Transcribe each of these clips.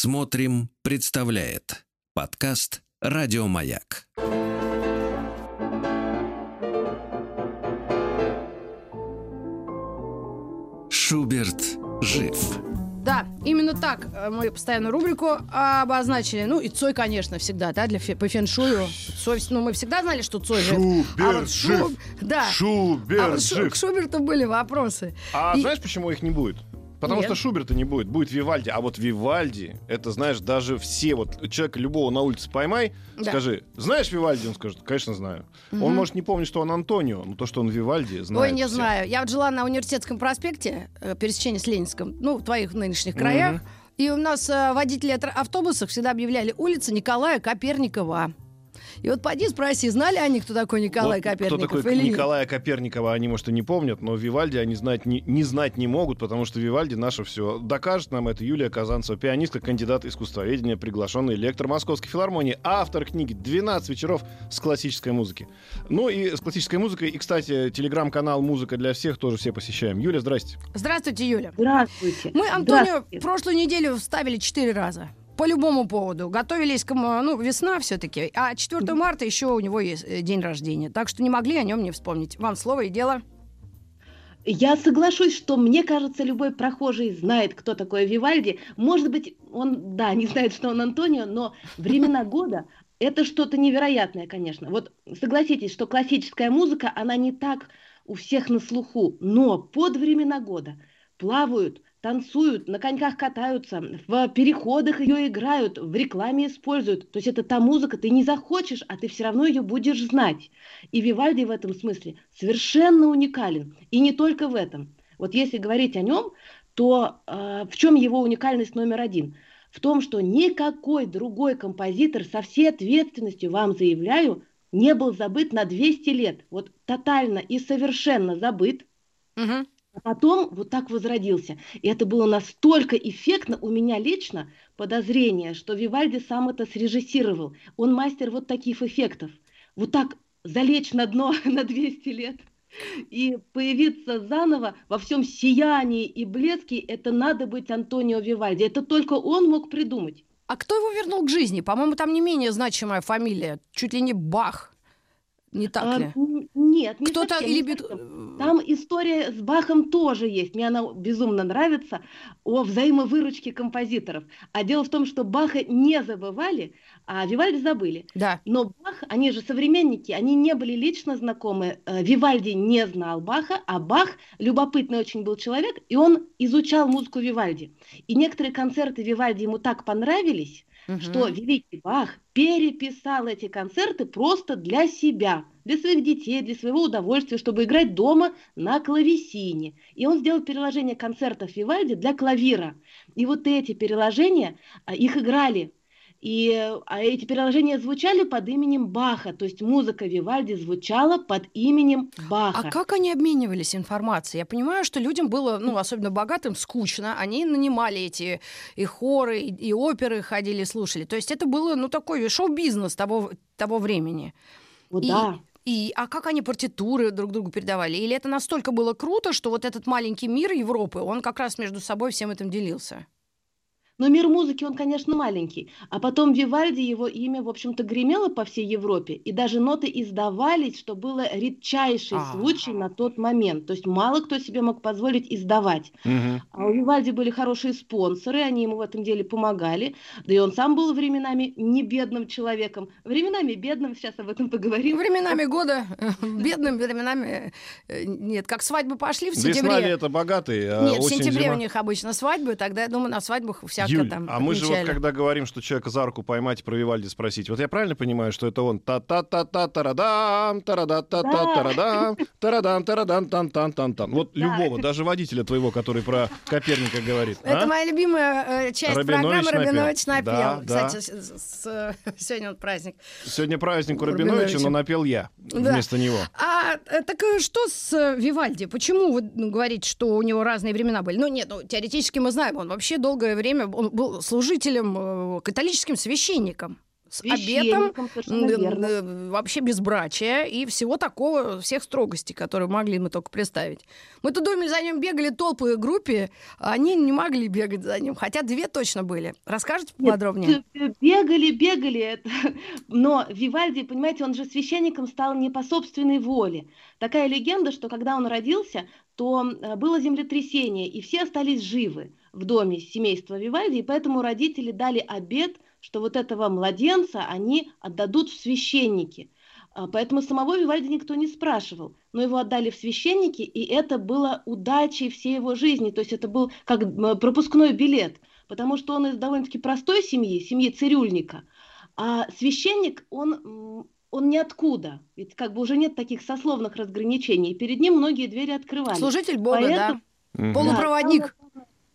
Смотрим, представляет подкаст Радиомаяк. Шуберт жив. Да, именно так э, мы постоянно рубрику обозначили. Ну, и Цой, конечно, всегда, да, для фе- по феншую. Цой, ну, мы всегда знали, что Цой жив. Шуберт вот жив. Шуб- Да. Шуберт а вот Шу- жив. к Шуберту были вопросы. А И- знаешь, почему их не будет? Потому Нет. что Шуберта не будет, будет Вивальди. А вот Вивальди, это, знаешь, даже все, вот человека любого на улице поймай, Да. скажи, знаешь Вивальди? Он скажет, конечно, знаю. Он Мгм. может не помнить, что он Антонио, но то, что он Вивальди, знает Ой, не все. знаю. Я вот жила на университетском проспекте, э, пересечении с Ленинском, ну, в твоих нынешних краях. И у нас э, водители автобусов всегда объявляли улица Николая Коперникова. И вот поди спроси, знали они, кто такой Николай Вот Кто Коперников такой или нет? Николая Коперникова, они, может, и не помнят, но Вивальди они знать не, не знать не могут, потому что Вивальди наше все. Докажет нам это Юлия Казанцева, пианистка, кандидат искусствоведения, приглашенный лектор Московской филармонии, автор книги «12 вечеров с классической музыки». Ну и с классической музыкой. И, кстати, телеграм-канал «Музыка для всех» тоже все посещаем. Юля, здрасте. Здравствуйте, Юля. Здравствуйте. Мы Антонио Здравствуйте. прошлую неделю вставили четыре раза. По любому поводу. Готовились к... Ну, весна все-таки. А 4 марта еще у него есть э, день рождения. Так что не могли о нем не вспомнить. Вам слово и дело. Я соглашусь, что мне кажется, любой прохожий знает, кто такой Вивальди. Может быть, он, да, не знает, что он Антонио, но времена года это что-то невероятное, конечно. Вот согласитесь, что классическая музыка, она не так у всех на слуху, но под времена года плавают, танцуют, на коньках катаются, в переходах ее играют, в рекламе используют. То есть это та музыка, ты не захочешь, а ты все равно ее будешь знать. И Вивальди в этом смысле совершенно уникален. И не только в этом. Вот если говорить о нем, то э, в чем его уникальность номер один? В том, что никакой другой композитор со всей ответственностью вам заявляю, не был забыт на 200 лет. Вот тотально и совершенно забыт. Мгм. Потом вот так возродился. И это было настолько эффектно у меня лично подозрение, что Вивальди сам это срежиссировал. Он мастер вот таких эффектов. Вот так залечь на дно на 200 лет и появиться заново во всем сиянии и блеске, это надо быть Антонио Вивальди. Это только он мог придумать. А кто его вернул к жизни? По-моему, там не менее значимая фамилия. Чуть ли не Бах. Не так А, ли? нет, не Кто-то совсем, или... не бит- совсем. Там история с Бахом тоже есть. Мне она безумно нравится о взаимовыручке композиторов. А дело в том, что Баха не забывали, а Вивальди забыли. Да. Но Бах, они же современники, они не были лично знакомы. Э, Вивальди не знал Баха, а Бах любопытный очень был человек, и он изучал музыку Вивальди. И некоторые концерты Вивальди ему так понравились, Мгм. что великий Бах переписал эти концерты просто для себя, для своих детей, для своего удовольствия, чтобы играть дома на клавесине. И он сделал переложение концертов Вивальди для клавира. И вот эти переложения, а, их играли. И а эти переложения звучали под именем Баха, то есть музыка Вивальди звучала под именем Баха. А как они обменивались информацией? Я понимаю, что людям было, ну, особенно богатым, скучно. Они нанимали эти и хоры, и, и оперы ходили, слушали. То есть это было, ну, такой шоу-бизнес того, того времени. Вот и- да. И, а как они партитуры друг другу передавали? Или это настолько было круто, что вот этот маленький мир Европы, он как раз между собой всем этим делился? Но мир музыки, он, конечно, маленький. А потом Вивальди, его имя, в общем-то, гремело по всей Европе. И даже ноты издавались, что было редчайший А. случай на тот момент. То есть мало кто себе мог позволить издавать. Мгм. А у Вивальди были хорошие спонсоры, они ему в этом деле помогали. Да и он сам был временами не бедным человеком. Временами бедным, сейчас об этом поговорим. Временами года, э, бедным временами, э, нет, как свадьбы пошли в Весна, сентябре. лето, богатые, а Нет, в сентябре зима. у них обычно свадьбы, тогда, я думаю, на свадьбах всяко Юль, там а мы же вот когда говорим, что человека за руку поймать и про Вивальди спросить, вот я правильно понимаю, что это он та-та-та-та-тарадам, тарадам-та-та-тарадам, тарадам, тарадам, тан тан тан тан Вот любого, даже водителя твоего, который про Коперника говорит. Это а? моя любимая э, часть программы. Рабинович напел. Кстати, сегодня праздник. Сегодня праздник у Рабиновича. Но напел я вместо него. А э, так э, что с Вивальди? Почему вы ну, говорите, что у него разные времена были? Ну нет, ну теоретически мы знаем, он вообще долгое время он был служителем, э, католическим священником. с обетом, вообще безбрачия и всего такого, всех строгостей, которые могли мы только представить. Мы тут думали, за ним бегали толпы в группе, а они не могли бегать за ним, хотя две точно были. Расскажите Нет, подробнее? Бегали, бегали, но Вивальди, понимаете, он же священником стал не по собственной воле. Такая легенда, что когда он родился, то э, было землетрясение, и все остались живы в доме семейства Вивальди, и поэтому родители дали обед – что вот этого младенца они отдадут в священники. А, поэтому самого Вивальди никто не спрашивал, но его отдали в священники, и это было удачей всей его жизни, то есть это был как пропускной билет, потому что он из довольно-таки простой семьи, семьи цирюльника, а священник, он, он ниоткуда, ведь как бы уже нет таких сословных разграничений, и перед ним многие двери открывались. Служитель Бога, Поэтому, да, полупроводник. Да,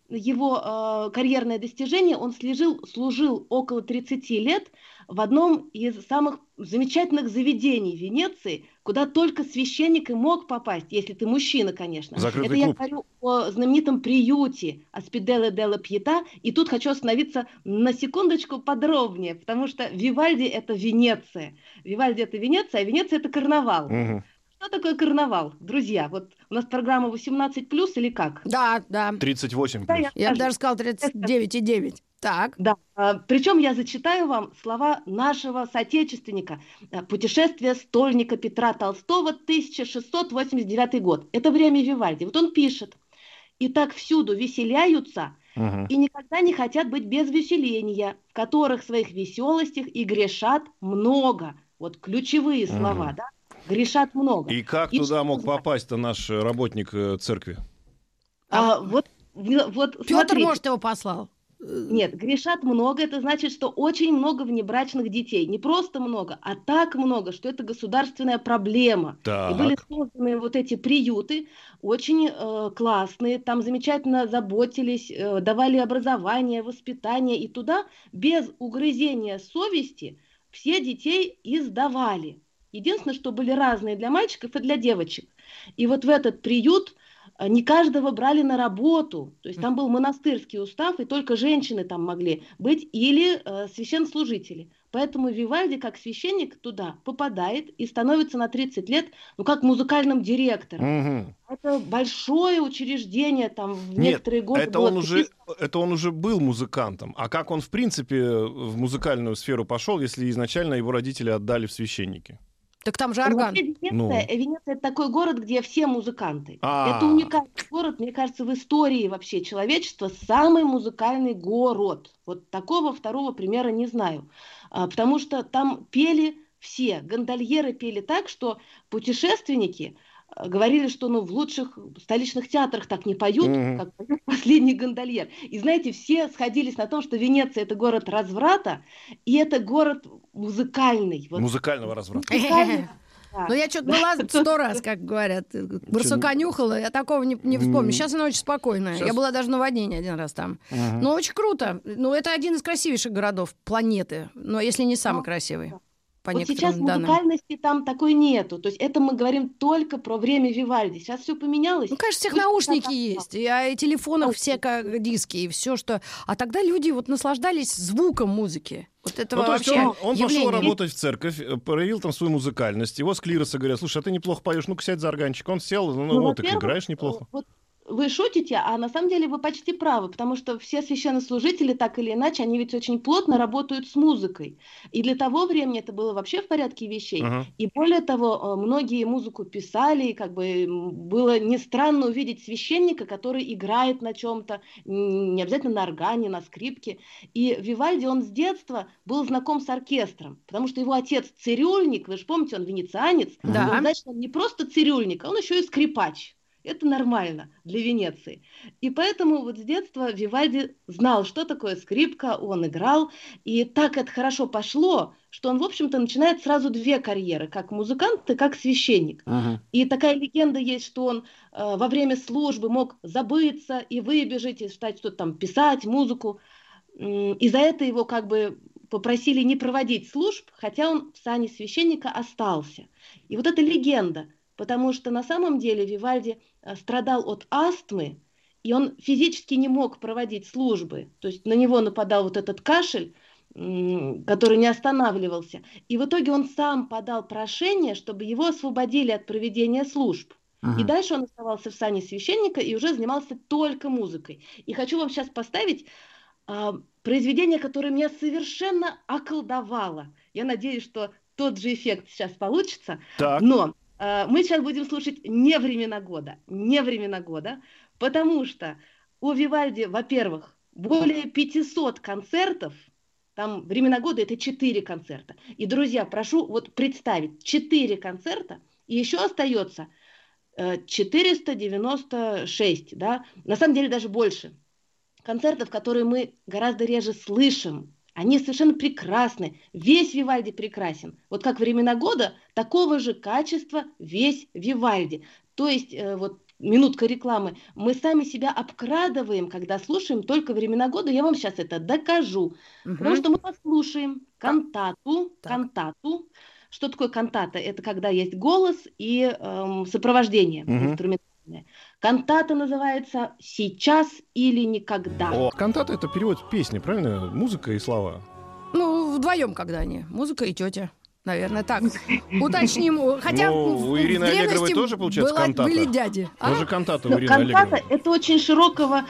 его э, карьерное достижение, он служил, служил около 30 лет в одном из самых замечательных заведений Венеции, куда только священник и мог попасть, если ты мужчина, конечно. Закрытый Это клуб. я говорю о знаменитом приюте Аспиделе Делла Пьета, и тут хочу остановиться на секундочку подробнее, потому что Вивальди – это Венеция. Вивальди – это Венеция, а Венеция – это карнавал. Угу. Что такое карнавал, друзья? Вот у нас программа 18 плюс или как? Да, да. 38 плюс. я, я бы даже сказал 39,9. Так. Да. А, причем я зачитаю вам слова нашего соотечественника. Э, Путешествие стольника Петра Толстого, 1689 год. Это время Вивальди. Вот он пишет. И так всюду веселяются, угу. и никогда не хотят быть без веселения, в которых своих веселостях и грешат много. Вот ключевые угу. слова, да? Грешат много. И как и туда мог попасть-то наш работник э, церкви? А, вот, вот, Петр, смотрите. может, его послал? Нет, грешат много, это значит, что очень много внебрачных детей. Не просто много, а так много, что это государственная проблема. Так. И были созданы вот эти приюты, очень э, классные, там замечательно заботились, э, давали образование, воспитание, и туда без угрызения совести все детей издавали. Единственное, что были разные для мальчиков и для девочек. И вот в этот приют э, не каждого брали на работу. То есть там был монастырский устав, и только женщины там могли быть, или э, священнослужители. Поэтому Вивальди, как священник, туда попадает и становится на 30 лет, ну, как музыкальным директором. Угу. Это большое учреждение, там в Нет, некоторые годы это он, уже, это он уже был музыкантом. А как он, в принципе, в музыкальную сферу пошел, если изначально его родители отдали в священники? Так там же орган. Венеция, ну. Венеция это такой город, где все музыканты. А-а-а. Это уникальный город, мне кажется, в истории вообще человечества самый музыкальный город. Вот такого второго примера не знаю. А, потому что там пели все. Гондольеры пели так, что путешественники говорили, что ну, в лучших столичных театрах так не поют, mm-hmm. как поет последний гондольер. И знаете, все сходились на том, что Венеция это город разврата, и это город музыкальный. Вот. Музыкального разврата. Ну, я что-то была сто раз, как говорят. Барсука нюхала, я такого не, не вспомню. Сейчас она очень спокойная. Сейчас... Я была даже на воднении один раз там. Ага. Ну, очень круто. Ну, это один из красивейших городов планеты. Но если не самый ну, красивый по вот сейчас данным. музыкальности там такой нету. То есть это мы говорим только про время Вивальди. Сейчас все поменялось. Ну, конечно, всех Пусть наушники есть, и, а, и телефонах все как диски, и все, что... А тогда люди вот наслаждались звуком музыки. Вот этого ну, то есть он, он пошел работать в церковь, э, проявил там свою музыкальность. Его с клироса говорят, слушай, а ты неплохо поешь, ну-ка сядь за органчик. Он сел, ну, ну вот, так играешь неплохо. Вот вы шутите, а на самом деле вы почти правы, потому что все священнослужители, так или иначе, они ведь очень плотно работают с музыкой. И для того времени это было вообще в порядке вещей. Uh-huh. И более того, э, многие музыку писали, и как бы было не странно увидеть священника, который играет на чем-то, не обязательно на органе, на скрипке. И Вивальди, он с детства был знаком с оркестром, потому что его отец цирюльник, вы же помните, он венецианец, да. он, значит, он не просто цирюльник, а он еще и скрипач. Это нормально для Венеции. И поэтому вот с детства Вивальди знал, что такое скрипка, он играл. И так это хорошо пошло, что он, в общем-то, начинает сразу две карьеры, как музыкант и как священник. Uh-huh. И такая легенда есть, что он э, во время службы мог забыться и выбежать, и стать что-то там писать, музыку. И за это его как бы попросили не проводить служб, хотя он в сане священника остался. И вот эта легенда – потому что на самом деле Вивальди э, страдал от астмы, и он физически не мог проводить службы. То есть на него нападал вот этот кашель, который не останавливался. И в итоге он сам подал прошение, чтобы его освободили от проведения служб. Ага. И дальше он оставался в сане священника и уже занимался только музыкой. И хочу вам сейчас поставить а, произведение, которое меня совершенно околдовало. Я надеюсь, что тот же эффект сейчас получится. Так. Но мы сейчас будем слушать не времена года, не времена года, потому что у Вивальди, во-первых, более 500 концертов, там времена года это 4 концерта. И, друзья, прошу вот представить, 4 концерта, и еще остается 496, э, да, на самом деле даже больше концертов, которые мы гораздо реже слышим. Они совершенно прекрасны. Весь Вивальди прекрасен. Вот как времена года, такого же качества весь Вивальди. То есть, э, вот минутка рекламы, мы сами себя обкрадываем, когда слушаем только времена года. Я вам сейчас это докажу. Угу. Потому что мы послушаем кантату, так. кантату что такое кантата? Это когда есть голос и эм, сопровождение угу. Инструментальное. Кантата называется «Сейчас или никогда». О, кантата — это перевод песни, правильно? Музыка и слова. Ну, вдвоем когда они. Музыка и тетя. Наверное, так. Уточним. Хотя ну, у Ирины Аллегровой тоже, получается, была, кантата. были дяди. А? Тоже кантата у ну, Ирины кантата Аллегровой. это очень широкого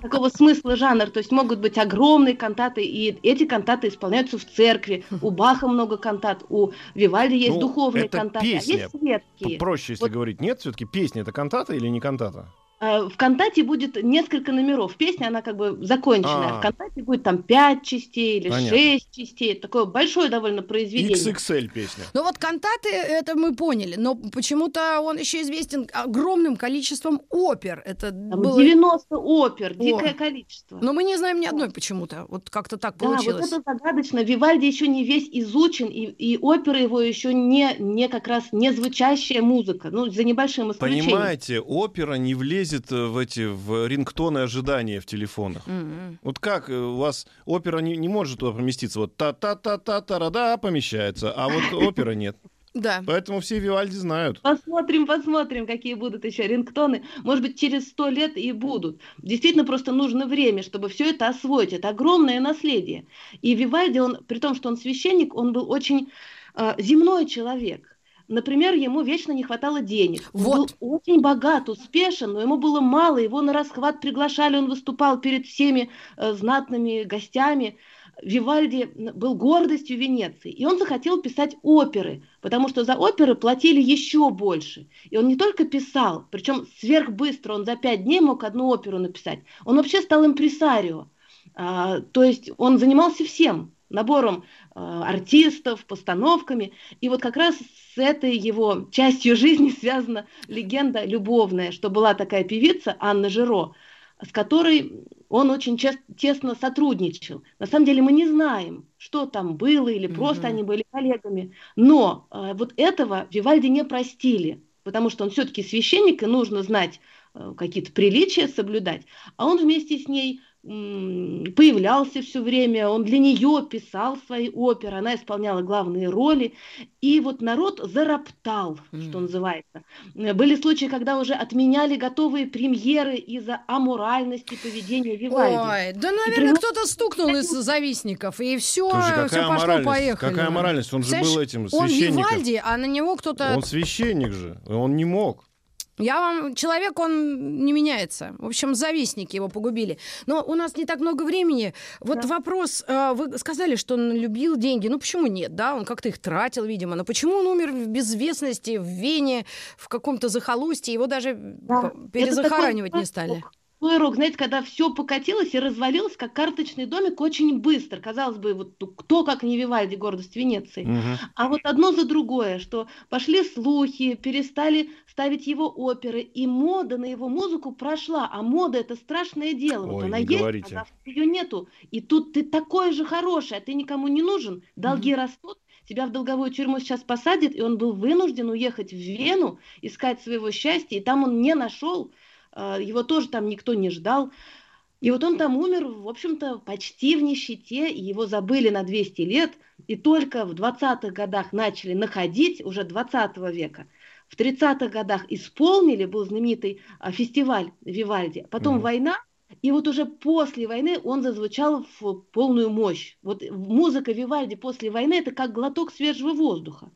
такого смысла жанр. То есть могут быть огромные кантаты, и эти кантаты исполняются в церкви. У Баха много кантат, у Вивальди есть ну, духовные кантаты, песня. а есть светские. Проще, если вот. говорить. Нет, все-таки песня это кантата или не кантата? Э, в Кантате будет несколько номеров. Песня, она как бы законченная. А-а-а. В Кантате будет там 5 частей или Понятно. 6 частей. Такое большое довольно произведение. XXL песня. Ну вот Кантаты, это мы поняли. Но почему-то он еще известен огромным количеством опер. Это там было... 90 опер, дикое О. количество. Но мы не знаем ни одной почему-то. Вот как-то так да, получилось. вот это загадочно. Вивальди еще не весь изучен, и, и опера его еще не, не как раз не звучащая музыка. Ну, за небольшим исключением. Понимаете, опера не влезет лезет э, в эти в рингтоны ожидания в телефонах. Mm-hmm. Вот как э, у вас опера не, не может туда поместиться? Вот та-та-та-та-та-да помещается, а вот опера нет. Да. Поэтому все Вивальди знают. Посмотрим, посмотрим, какие будут еще рингтоны. Может быть, через сто лет и будут. Действительно, просто нужно время, чтобы все это освоить. Это огромное наследие. И Вивальди, он, при том, что он священник, он был очень э, земной человек. Например, ему вечно не хватало денег. Вот. Он был очень богат, успешен, но ему было мало. Его на расхват приглашали, он выступал перед всеми э, знатными гостями. Вивальди был гордостью Венеции, и он захотел писать оперы, потому что за оперы платили еще больше. И он не только писал, причем сверхбыстро, он за пять дней мог одну оперу написать. Он вообще стал импресарио, а, то есть он занимался всем набором э, артистов, постановками. И вот как раз с этой его частью жизни связана легенда любовная, что была такая певица Анна Жиро, с которой он очень тесно сотрудничал. На самом деле мы не знаем, что там было, или просто mm-hmm. они были коллегами. Но э, вот этого Вивальди не простили, потому что он все-таки священник, и нужно знать э, какие-то приличия, соблюдать. А он вместе с ней появлялся все время, он для нее писал свои оперы, она исполняла главные роли, и вот народ зароптал, mm. что называется. Были случаи, когда уже отменяли готовые премьеры из-за аморальности поведения Вивальди. Ой, да, наверное, кто-то стукнул из завистников, и все, все пошло-поехали. Какая моральность? Он же был этим священником. Он Вивальди, а на него кто-то... Он священник же, он не мог. Я вам... Человек, он не меняется. В общем, завистники его погубили. Но у нас не так много времени. Вот да. вопрос. Э, вы сказали, что он любил деньги. Ну, почему нет, да? Он как-то их тратил, видимо. Но почему он умер в безвестности, в Вене, в каком-то захолустье? Его даже да. перезахоранивать не стали такой рок, знаете, когда все покатилось и развалилось, как карточный домик, очень быстро. Казалось бы, вот кто, как не Вивальди, гордость Венеции. Угу. А вот одно за другое, что пошли слухи, перестали ставить его оперы, и мода на его музыку прошла. А мода это страшное дело. Ой, вот она есть, говорите. а ее нету. И тут ты такой же хороший, а ты никому не нужен, долги угу. растут, тебя в долговую тюрьму сейчас посадят, и он был вынужден уехать в Вену, искать своего счастья, и там он не нашел его тоже там никто не ждал. И вот он там умер, в общем-то, почти в нищете, и его забыли на 200 лет, и только в 20-х годах начали находить, уже 20 века. В 30-х годах исполнили, был знаменитый а, фестиваль Вивальди. Потом mm. война, И вот уже после войны он зазвучал в полную мощь. Вот музыка Вивальди после войны это как глоток свежего воздуха.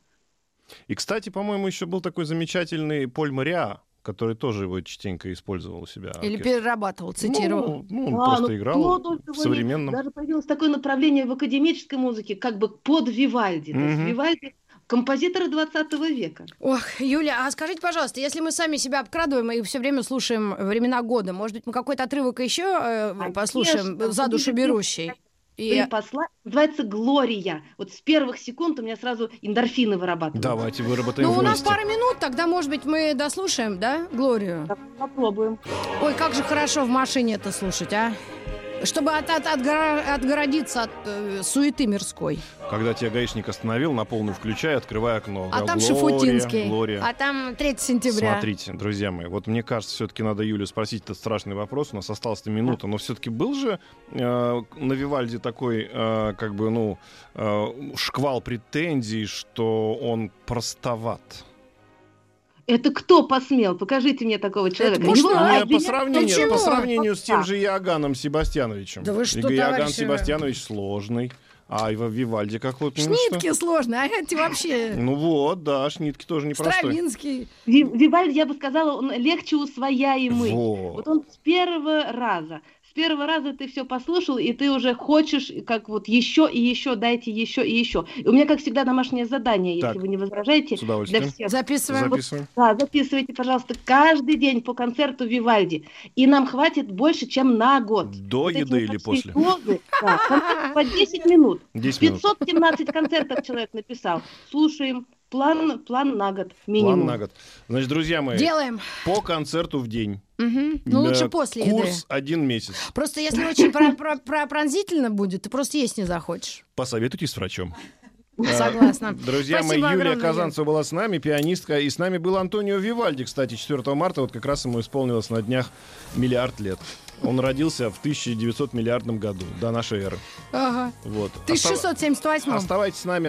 И, кстати, по-моему, еще был такой замечательный Поль Мариа, который тоже его частенько использовал у себя. Или оркестр. перерабатывал, цитировал. Ну, ну, он А, просто ну, играл ну, в современном. Даже появилось такое направление в академической музыке, как бы под Вивальди. То есть. Вивальди композиторы 20 века. Ох, Юля, а скажите, пожалуйста, если мы сами себя обкрадываем и все время слушаем времена года, может быть, мы какой-то отрывок еще э, послушаем за душу берущий? И... И посла называется «Глория». Вот с первых секунд у меня сразу эндорфины вырабатываются. Давайте выработаем Ну, у нас пара минут, тогда, может быть, мы дослушаем, да, Глорию? Давай Попробуем. Ой, как же хорошо в машине это слушать, а? Чтобы от- от- отгора- отгородиться от э, суеты мирской. Когда тебя гаишник остановил, на полную включай, открывай окно. А Да, там Глория, Шафутинский. Глория. А там 3 сентября. Смотрите, друзья мои, вот мне кажется, все-таки надо Юлю спросить этот страшный вопрос. У нас осталась-то минута, но все-таки был же э, на Вивальде такой, э, как бы, ну, э, шквал претензий, что он простоват. Это кто посмел? Покажите мне такого человека. может, Его Не, обвиняют- по сравнению, Почему? по сравнению с тем же Иоганном Себастьяновичем. Да вы что, Иоганн товарищи? Себастьянович сложный, а и во Вивальде как вот... ну, что? Шнитки сложно, а эти вообще... Ну вот, да, Шнитки тоже непростой. Стравинский. Ви- Вивальди, я бы сказала, он легче усвояемый. Вот. Вот он с первого раза. Первого раза ты все послушал, и ты уже хочешь, как вот еще и еще, дайте еще и еще. И у меня, как всегда, домашнее задание, если Так. вы не возражаете. С удовольствием. Для всех. Записываем. Записываем. Да, записывайте, пожалуйста, каждый день по концерту Вивальди. И нам хватит больше, чем на год. До Вот еды вот или после? дозы, да, концерт по 10 минут. 10 минут. 517 концертов человек написал. Слушаем. План, план на год минимум. План на год. Значит, друзья мои, Делаем. по концерту в день. Мгм. Ну, Э, лучше после еды. Курс один месяц. Просто если очень про- про- про- пронзительно будет, ты просто есть не захочешь. Посоветуйтесь с врачом. Согласна. Друзья мои, Спасибо Юлия огромное. Казанцева была с нами, пианистка, и с нами был Антонио Вивальди, кстати, 4 марта, вот как раз ему исполнилось на днях миллиард лет. Он родился в 1900 миллиардном году, до нашей эры. Ага. Вот. 1678 Оставайтесь с нами.